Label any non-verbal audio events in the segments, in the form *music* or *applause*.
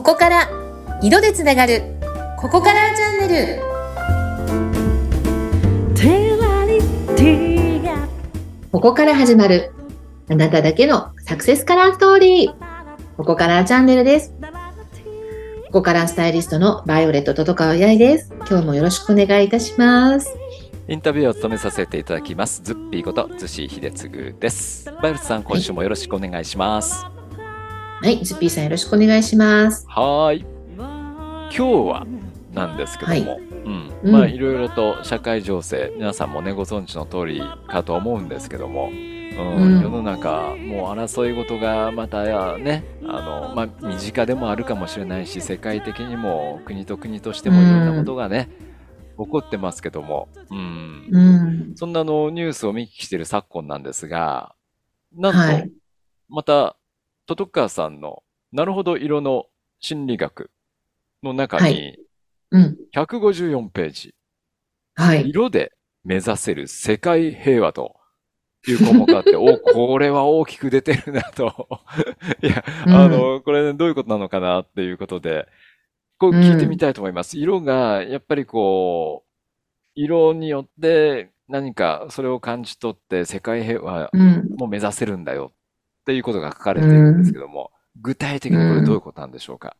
ここから色でつながるここからチャンネル。ここから始まるあなただけのサクセスカラーストーリー。ここからチャンネルです。ここからスタイリストのバイオレットと川八重です。今日もよろしくお願いいたします。インタビューを務めさせていただきます。ズッピーことズシ秀次です。バイオレットさん今週もよろしくお願いします。はい、ズッピーさんよろしくお願いします。はい。今日はなんですけども、はい。うん。うん。まあいろいろと社会情勢皆さんもねご存知の通りかと思うんですけども、うんうん。世の中もう争い事がまたねあの、まあ、身近でもあるかもしれないし世界的にも国と国としてもいろんなことがね、起こってますけども、うん。うん。そんなのニュースを見聞きしている昨今なんですがなんとはい。またトトカさんのなるほど色の心理学の中はにうん。154ページ、はい。色で目指せる世界平和という項目があって、*laughs* お、これは大きく出てるなと。*laughs* いや、うん。あの、これどういうことなのかなっていうことで、こう聞いてみたいと思います。色が、やっぱりこう、色によって何かそれを感じ取って世界平和うん。も目指せるんだよっていうことが書かれているんですけども、具体的にこれどういうことなんでしょうか？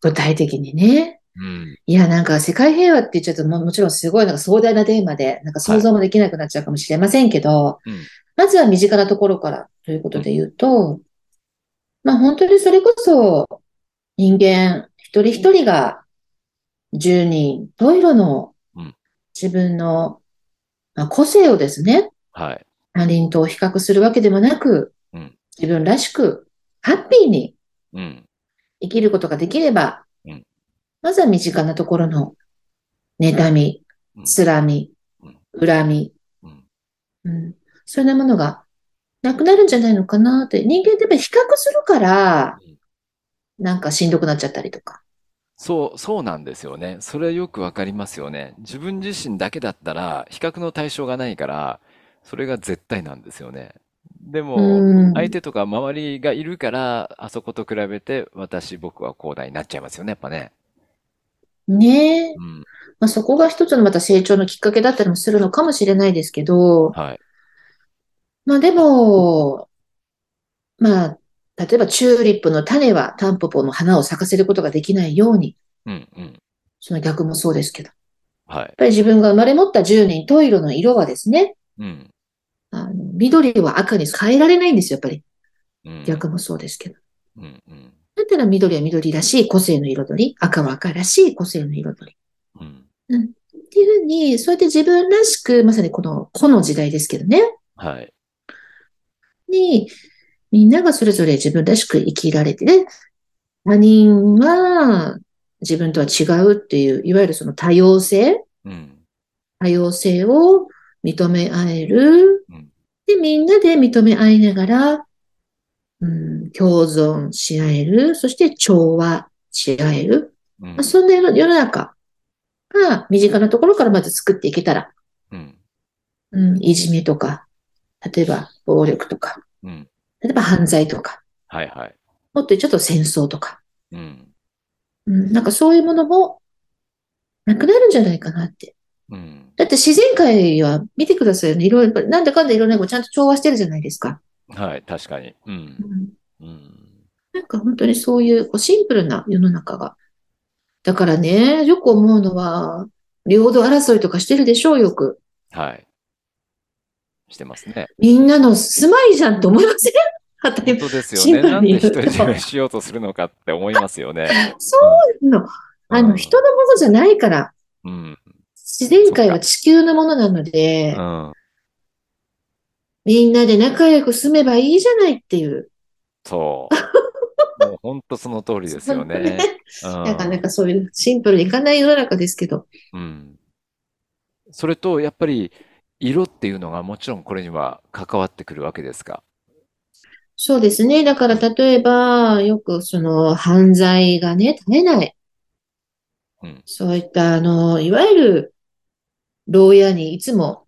具体的にね。うん。いや、なんか世界平和って言っちゃうとももちろんすごいなんか壮大なテーマで、なんか想像もできなくなっちゃうかもしれませんけど、うん。まずは身近なところからということで言うと、まあ本当にそれこそ人間一人一人が十人十色のうん。自分の、まあ、個性をですね、はい。他人と比較するわけでもなくうん、自分らしくハッピーにうん。生きることができればうん、まずは身近なところの妬みうん、つらみうん、恨み、うん。うん、そういうものがなくなるんじゃないのかなって。人間ってやっぱり比較するからうん、なんかしんどくなっちゃったりとか。そう、そうなんですよね。それよくわかりますよね。自分自身だけだったら、比較の対象がないから、それが絶対なんですよね。でうも、ん、相手とか周りがいるから、あそこと比べて、私、僕はこうだになっちゃいますよね、やっぱね。ねえ。うん。まあ、そこが一つのまた成長のきっかけだったりもするのかもしれないですけど、はい。まあでも、まあ、例えばチューリップの種はタンポポの花を咲かせることができないように、うん、うん。その逆もそうですけど、やっはい。ぱり自分が生まれ持った十人十色の色はですね、うん。あの、緑は赤に変えられないんですよ、やっぱり。うん。逆もそうですけど。うん、うん。だったら緑は緑らしい個性の彩り、赤は赤らしい個性の彩り。うん。っていうふうに、そうやって自分らしく、まさにこの、この時代ですけどね、はい。に、みんながそれぞれ自分らしく生きられて、で、他人は自分とは違うっていう、いわゆるその多様性、うん。多様性を認め合えるうん。で、みんなで認め合いながら、うん、共存し合える、そして調和し合える。うんまあ、そんな世の中が身近なところからまず作っていけたら、うん。うん、いじめとか、例えば暴力とか、うん。例えば犯罪とか、はい、はい。もっとちゃうと戦争とか、うん。うん、なんかそういうものもなくなるんじゃないかなって。うん。だって自然界は見てくださいよね。いろいろ、なんだかんだいろんなこうちゃんと調和してるじゃないですか。はい、確かに。うん。うん、うん。なんか本当にそういうこうシンプルな世の中が。だからね、よく思うのは、領土争いとかしてるでしょう、よく。はい。してますね。みんなの住まいじゃんって思いません？本当ですよシンね。なんで独り占めしようとするのかって思いますよね。*laughs* そうなの。あの、うん人のものじゃないから。うん。自然界は地球のものなのでう、ん。みんなで仲良く住めばいいじゃないっていう。そう。もう本当その通りですよね。うんなかなかそういうシンプルにいかない世の中ですけど。うん。それと、やっぱり、色っていうのがもちろんこれには関わってくるわけですか？そうですね。だから例えば、よくその犯罪がね、絶えない。うん。そういった、あの、いわゆる、牢屋にいつも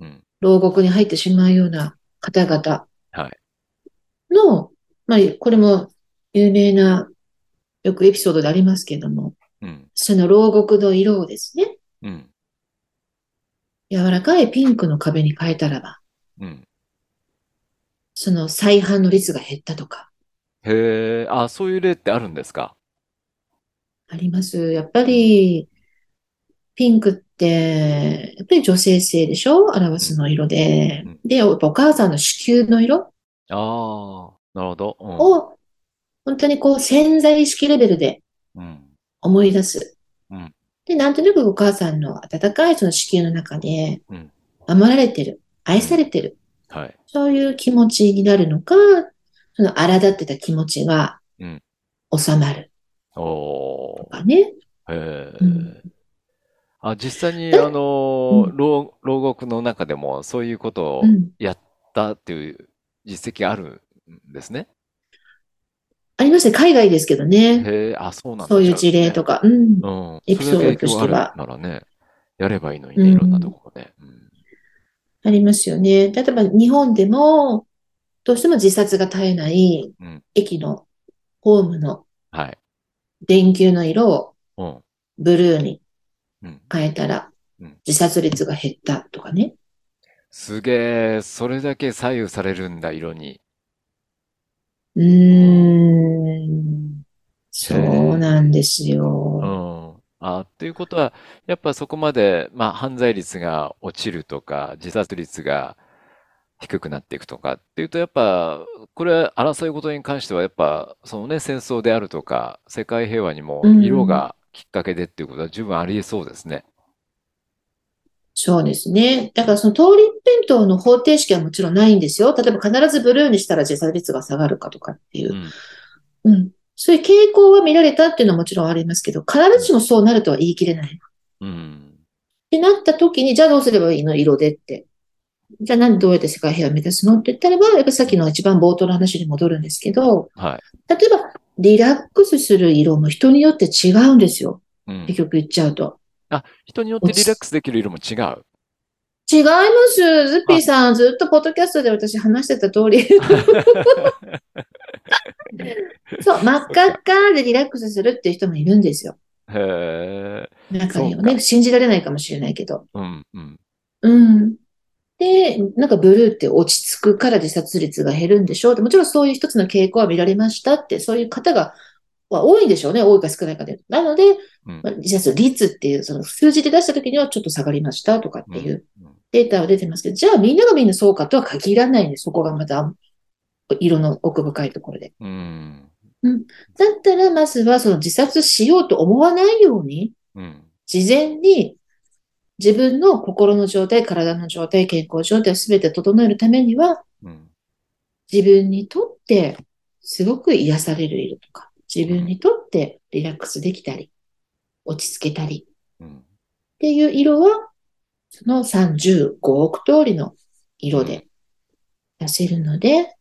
うん。牢獄に入ってしまうような方々はい。の、まあ、これも有名な、よくエピソードでありますけれども、うん。その牢獄の色をですね、うん。柔らかいピンクの壁に変えたらば、うん。その再犯の率が減ったとか、へえ、あ、そういう例ってあるんですか？あります。やっぱり、ピンクって、やっぱり女性性でしょ？表すの色でうん。で、やっぱお母さんの子宮の色？ああ、なるほど。うん。を、本当にこう潜在意識レベルでうん。思い出すうん。で、なんとなくお母さんの温かいその子宮の中でうん、守られてる、愛されてる、はい。そういう気持ちになるのか、その荒立ってた気持ちがうん収まるおとかね。ー。へえ。うんあ、実際に、えあのう、ん牢、牢獄の中でもそういうことをうん。やったっていう実績があるんですね？ありますね。海外ですけどね。へえ、あ、そうなんだ。そういう事例とか。うん。うん。エピソードそれだけ影響としてはあるならね、やればいいのにね、うんいろんなところで。うん。ありますよね。例えば日本でも、どうしても自殺が絶えないうん駅のホームのはい。電球の色をうん。ブルーにうん。変えたらうん自殺率が減ったとかね。すげえ、それだけ左右されるんだ、色に。うーん。そうなんですうよ。ん。あ、ということは、やっぱそこまで、まあ、犯罪率が落ちるとか、自殺率が低くなっていくとかっていうと、やっぱ、これ、争い事に関しては、やっぱ、そのね、戦争であるとか、世界平和にもうん色がきっかけでっていうことは十分ありえそうですね。そうですね。だからその通り一辺倒の方程式はもちろんないんですよ。例えば必ずブルーにしたら自殺率が下がるかとかっていうう。ん。うん。そういう傾向は見られたっていうのはもちろんありますけど、必ずしもそうなるとは言い切れない。っうん。てなった時に、じゃあどうすればいいの色でって。じゃあ何どうやって世界平和を目指すのって言ったらば、やっぱさっきの一番冒頭の話に戻るんですけど、はい。例えばリラックスする色も人によって違うんですよ。うん。結局言っちゃうと。あ、人によってリラックスできる色も違う。違います。ズッピーさん、ずっとポッドキャストで私話してた通り。*laughs* そう、真っ赤っかでリラックスするっていう人もいるんですよ。へえ。中にはね、信じられないかもしれないけど。うん、うん。うん。で、なんかブルーって落ち着くから自殺率が減るんでしょうってもちろんそういう一つの傾向は見られましたって、そういう方が、は多いんでしょうね。多いか少ないかで。なので、うんまあ自殺率っていう、その数字で出した時にはちょっと下がりましたとかっていううんデータは出てますけど、じゃあみんながみんなそうかとは限らないんで、そこがまた色の奥深いところで。うん。だったら、まずはその自殺しようと思わないように、うん。事前に自分の心の状態、体の状態、健康状態を全て整えるためには、うん。自分にとってすごく癒される色とか、自分にとってリラックスできたり、落ち着けたりうん。っていう色は、その35億通りの色で出せるので、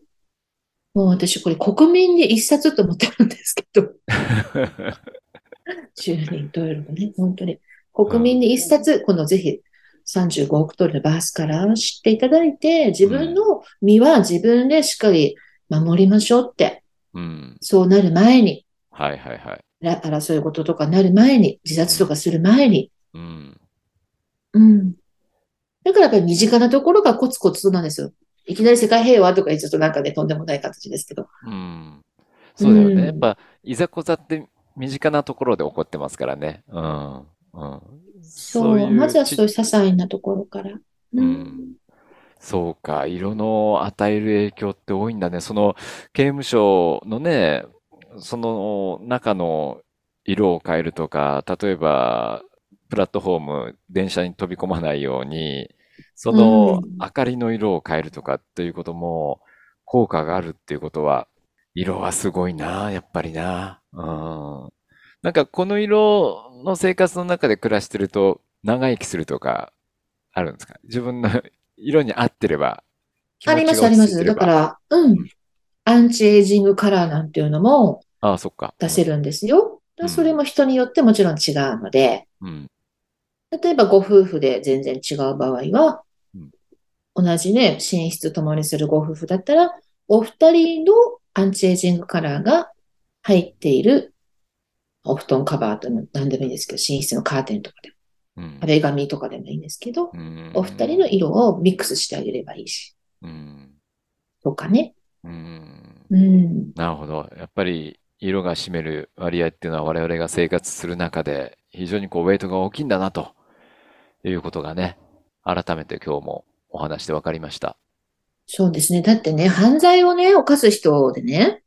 もう私これ国民に一冊と思ってるんですけど、*laughs* 10人トイレもね、本当に。国民に一冊、このぜひ35億通りのバースカラーを知っていただいて、自分の身は自分でしっかり守りましょうって、うん。そうなる前に、はいはいはい。ら争い事とかなる前に、自殺とかする前に、うん。うん。だからやっぱり身近なところがコツコツとなんですよ。いきなり世界平和とか言っちゃうとなんかね、とんでもない形ですけど。うん。そうだよね。うんやっぱ、いざこざって身近なところで起こってますからね。うん。うん。そう、まずはちそういう些細なところから。ううんん。そうか、色の与える影響って多いんだね。その刑務所のね、その中の色を変えるとか、例えばプラットフォーム、電車に飛び込まないように、そのうん明かりの色を変えるとかっていうことも効果があるっていうことは、色はすごいな、やっぱりな。うん。なんかこの色の生活の中で暮らしてると長生きするとかあるんですか？自分の *laughs* 色に合ってれば、気あります、あります。だから、うん。アンチエイジングカラーなんていうのもああ、そっか。出せるんですよ。それも人によってもちろん違うので、うん。例えばご夫婦で全然違う場合はうん、同じね、寝室ともにするご夫婦だったら、お二人のアンチエイジングカラーが入っているお布団カバーとも何でもいいんですけど、寝室のカーテンとかでも、うん。壁紙とかでもいいんですけど、うんお二人の色をミックスしてあげればいいし、うん。とかね。うん。うん。なるほど。やっぱり色が占める割合っていうのは我々が生活する中で非常にこうウェイトが大きいんだなということがね、改めて今日もお話で分かりました。そうですね。だってね、犯罪をね、犯す人でねうん、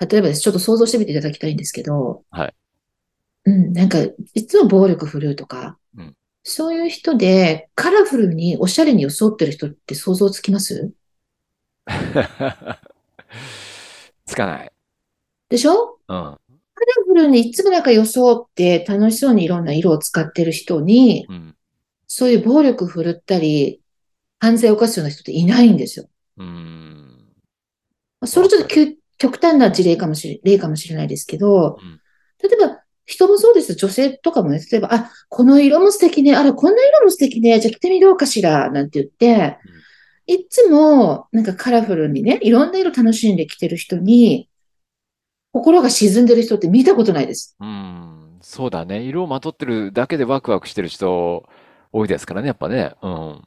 例えばです。ちょっと想像してみていただきたいんですけど、はい。うん、なんか、いつも暴力振るうとかうん、そういう人で、カラフルにおしゃれに装ってる人って想像つきます？*laughs* つかない。でしょ？うん。カラフルにいつもなんか装って楽しそうにいろんな色を使ってる人に、うん。そういう暴力振るったり、犯罪を犯すような人っていないんですよ。うん。まあそれちょっと極極端な事例かもしれ、例かもしれないですけどうん、例えば人もそうです。女性とかもね、例えば、あ、この色も素敵ね、あら、こんな色も素敵ね、じゃあ着てみようかしら、なんて言って、いつもなんかカラフルにね、いろんな色楽しんで着てる人に、心が沈んでる人って見たことないです。うん。そうだね。色をまとってるだけでワクワクしてる人多いですからね、やっぱね。うん。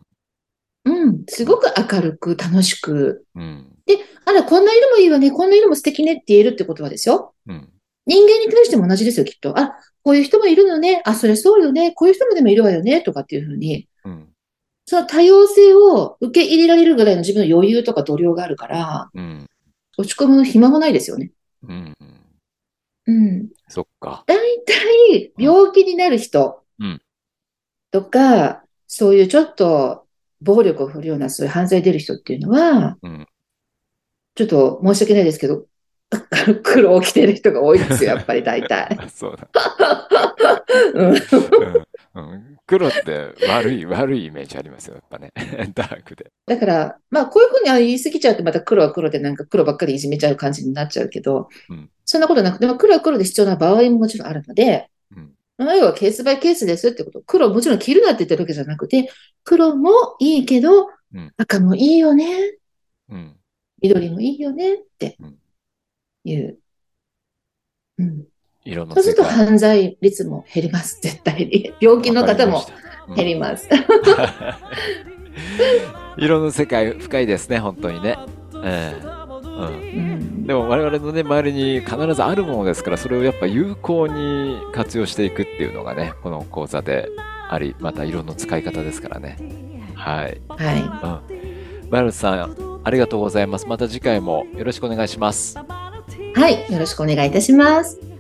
うん、すごく明るく楽しく。うん。で、あら、こんな色もいいわね、こんな色も素敵ねって言えるってことはですよ。うん。人間に対しても同じですよ、きっと。あ、こういう人もいるのね。あ、それそうよね。こういう人もでもいるわよね。とかっていうふうに、うん。その多様性を受け入れられるぐらいの自分の余裕とか度量があるから、うん。落ち込む暇もないですよね。うん。うん。そっか。大体、病気になる人うんとか、そういうちょっと暴力を振るような、そういう犯罪出る人っていうのは、うん。ちょっと申し訳ないですけど、*laughs* 黒を着てる人が多いですよ、*laughs* やっぱり大体。あそうだ。*laughs* うんうんうん黒って悪い、悪いイメージありますよ、やっぱね。ダークで。だから、まあ、こういうふうにあ言い過ぎちゃうと、また黒は黒でなんか黒ばっかりいじめちゃう感じになっちゃうけど、うんそんなことなくて、まあ黒は黒で必要な場合ももちろんあるので、うん。まあ要はケースバイケースですってこと。黒もちろん着るなって言ってるわけじゃなくて、黒もいいけどうん、赤もいいよね、うん。緑もいいよねってうんいう。うん。色のそうすると。犯罪率も減ります、絶対に。病気の方も減りまます。した。うん *laughs* 色の世界深いですね、本当にね。ええうんうんでも我々のね、周りに必ずあるものですから、それをやっぱ有効に活用していくっていうのがね、この講座であり、また色の使い方ですからね。はい。はうん。バイルさん、ありがとうございます。また次回もよろしくお願いします。はい。よろしくお願いいたします。